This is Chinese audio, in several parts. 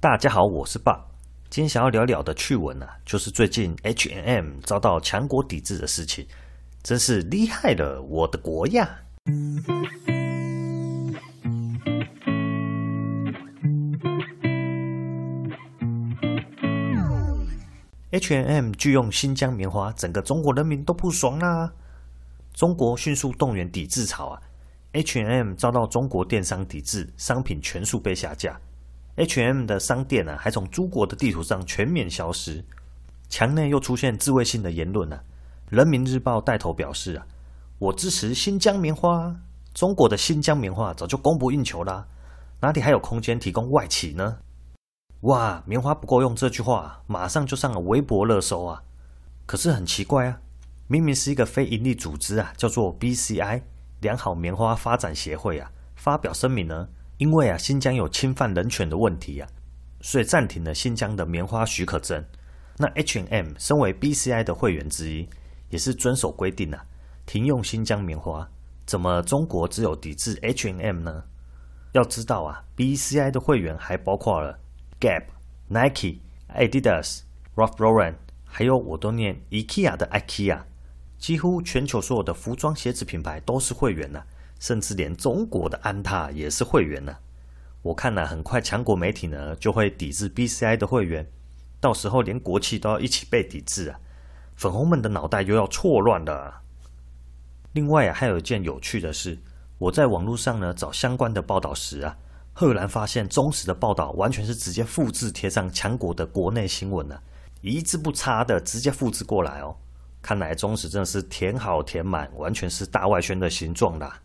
大家好，我是爸。今天想要聊聊的趣闻啊，就是最近 H&M 遭到强国抵制的事情，真是厉害了我的国呀！H&M 拒用新疆棉花，整个中国人民都不爽啦！中国迅速动员抵制潮啊！H&M 遭到中国电商抵制，商品全数被下架。H&M 的商店、啊，还从诸国的地图上全面消失。墙内又出现自卫性的言论啊！人民日报带头表示啊，我支持新疆棉花。中国的新疆棉花早就供不应求啦，哪里还有空间提供外企呢？哇，棉花不够用这句话，马上就上了微博热搜啊！可是很奇怪啊，明明是一个非营利组织啊，叫做 BCI 良好棉花发展协会啊，发表声明呢。因为啊，新疆有侵犯人权的问题啊，所以暂停了新疆的棉花许可证。那 H and M 身为 BCI 的会员之一，也是遵守规定啊，停用新疆棉花。怎么中国只有抵制 H and M 呢？要知道啊，BCI 的会员还包括了 Gap、Nike、Adidas、Ralph Lauren，还有我都念 IKEA 的 IKEA，几乎全球所有的服装鞋子品牌都是会员呐、啊。甚至连中国的安踏也是会员呢。我看呢，很快强国媒体呢就会抵制 BCI 的会员，到时候连国企都要一起被抵制啊！粉红们的脑袋又要错乱了。另外啊，还有一件有趣的事，我在网络上呢找相关的报道时啊，赫然发现中时的报道完全是直接复制贴上强国的国内新闻呢，一字不差的直接复制过来哦。看来中时真的是填好填满，完全是大外宣的形状啦。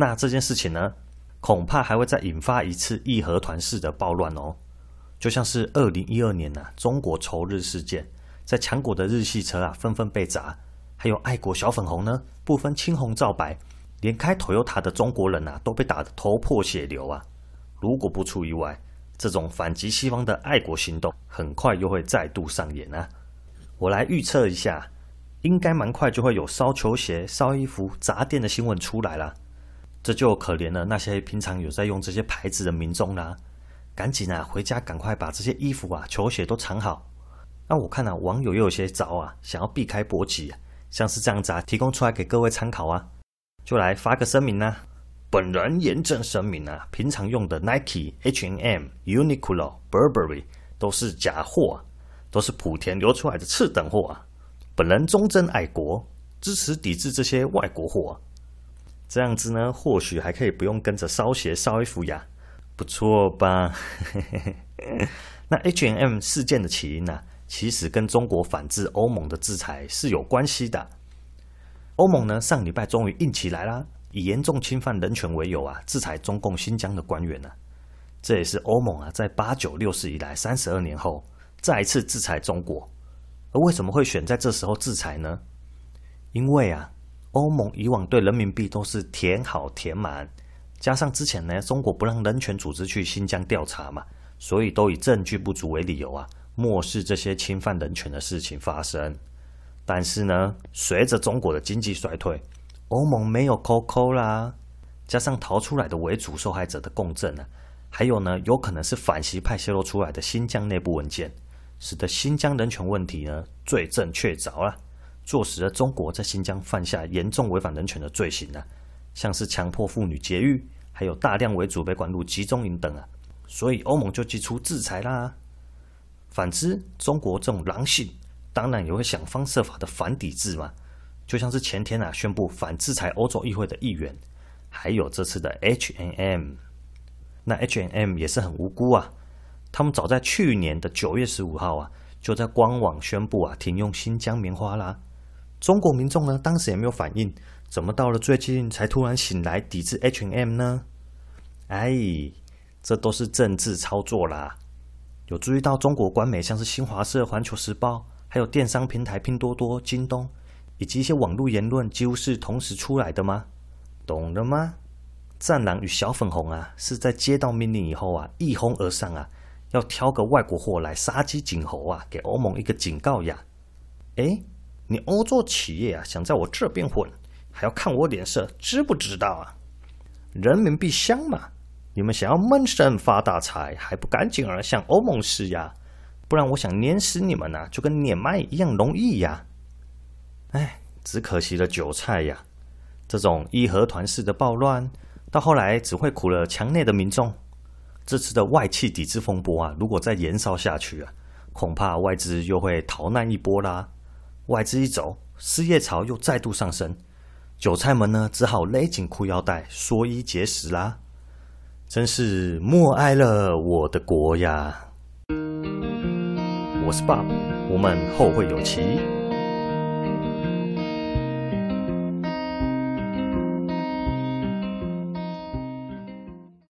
那这件事情呢，恐怕还会再引发一次义和团式的暴乱哦，就像是二零一二年呐、啊，中国仇日事件，在强国的日系车啊纷纷被砸，还有爱国小粉红呢，不分青红皂白，连开 Toyota 的中国人呐、啊、都被打得头破血流啊！如果不出意外，这种反击西方的爱国行动，很快又会再度上演啊！我来预测一下，应该蛮快就会有烧球鞋、烧衣服、砸店的新闻出来了。这就可怜了那些平常有在用这些牌子的民众啦，赶紧啊回家，赶快把这些衣服啊、球鞋都藏好。那我看啊，网友又有些招啊，想要避开波及，像是这样子啊，提供出来给各位参考啊，就来发个声明呐。本人严正声明啊，平常用的 Nike、H&M、Uniqlo、Burberry 都是假货，都是莆田流出来的次等货啊。本人忠贞爱国，支持抵制这些外国货。这样子呢，或许还可以不用跟着烧鞋烧衣服呀，不错吧？那 H&M 事件的起因呢、其实跟中国反制欧盟的制裁是有关系的。欧盟呢，上礼拜终于硬起来啦，以严重侵犯人权为由啊，制裁中共新疆的官员呢、啊。这也是欧盟啊，在八九六四以来三十二年后再一次制裁中国。而为什么会选在这时候制裁呢？因为啊。欧盟以往对人民币都是填好填满，加上之前呢，中国不让人权组织去新疆调查嘛，所以都以证据不足为理由啊，漠视这些侵犯人权的事情发生。但是呢，随着中国的经济衰退，欧盟没有扣扣啦，加上逃出来的为主受害者的共振呢，还有呢，有可能是反习派泄露出来的新疆内部文件，使得新疆人权问题呢罪证确凿了。坐实了中国在新疆犯下严重违反人权的罪行啊，像是强迫妇女节育，还有大量为主被关入集中营等啊，所以欧盟就祭出制裁啦。反之，中国这种狼性，当然也会想方设法的反抵制嘛。就像是前天啊宣布反制裁欧洲议会的议员，还有这次的 H&M，那 H&M 也是很无辜啊，他们早在去年的九月十五号啊，就在官网宣布啊停用新疆棉花啦。中国民众呢，当时也没有反应，怎么到了最近才突然醒来抵制 H&M 呢？哎，这都是政治操作啦！有注意到中国官媒像是新华社、环球时报，还有电商平台拼多多、京东，以及一些网络言论，几乎是同时出来的吗？懂了吗？战狼与小粉红啊，是在接到命令以后啊，一哄而上啊，要挑个外国货来杀鸡儆猴啊，给欧盟一个警告呀！哎。你欧洲企业啊，想在我这边混，还要看我脸色，知不知道啊？人民币香嘛，你们想要闷声发大财，还不赶紧儿向欧盟施压？不然我想碾死你们呐、啊，就跟碾麦一样容易呀！哎，只可惜了韭菜呀！这种义和团式的暴乱，到后来只会苦了墙内的民众。这次的外企抵制风波啊，如果再延烧下去啊，恐怕外资又会逃难一波啦。外资一走，失业潮又再度上升，韭菜们呢，只好勒紧裤腰带，缩衣节食啦。真是默哀了我的国呀！我是 Bob，我们后会有期。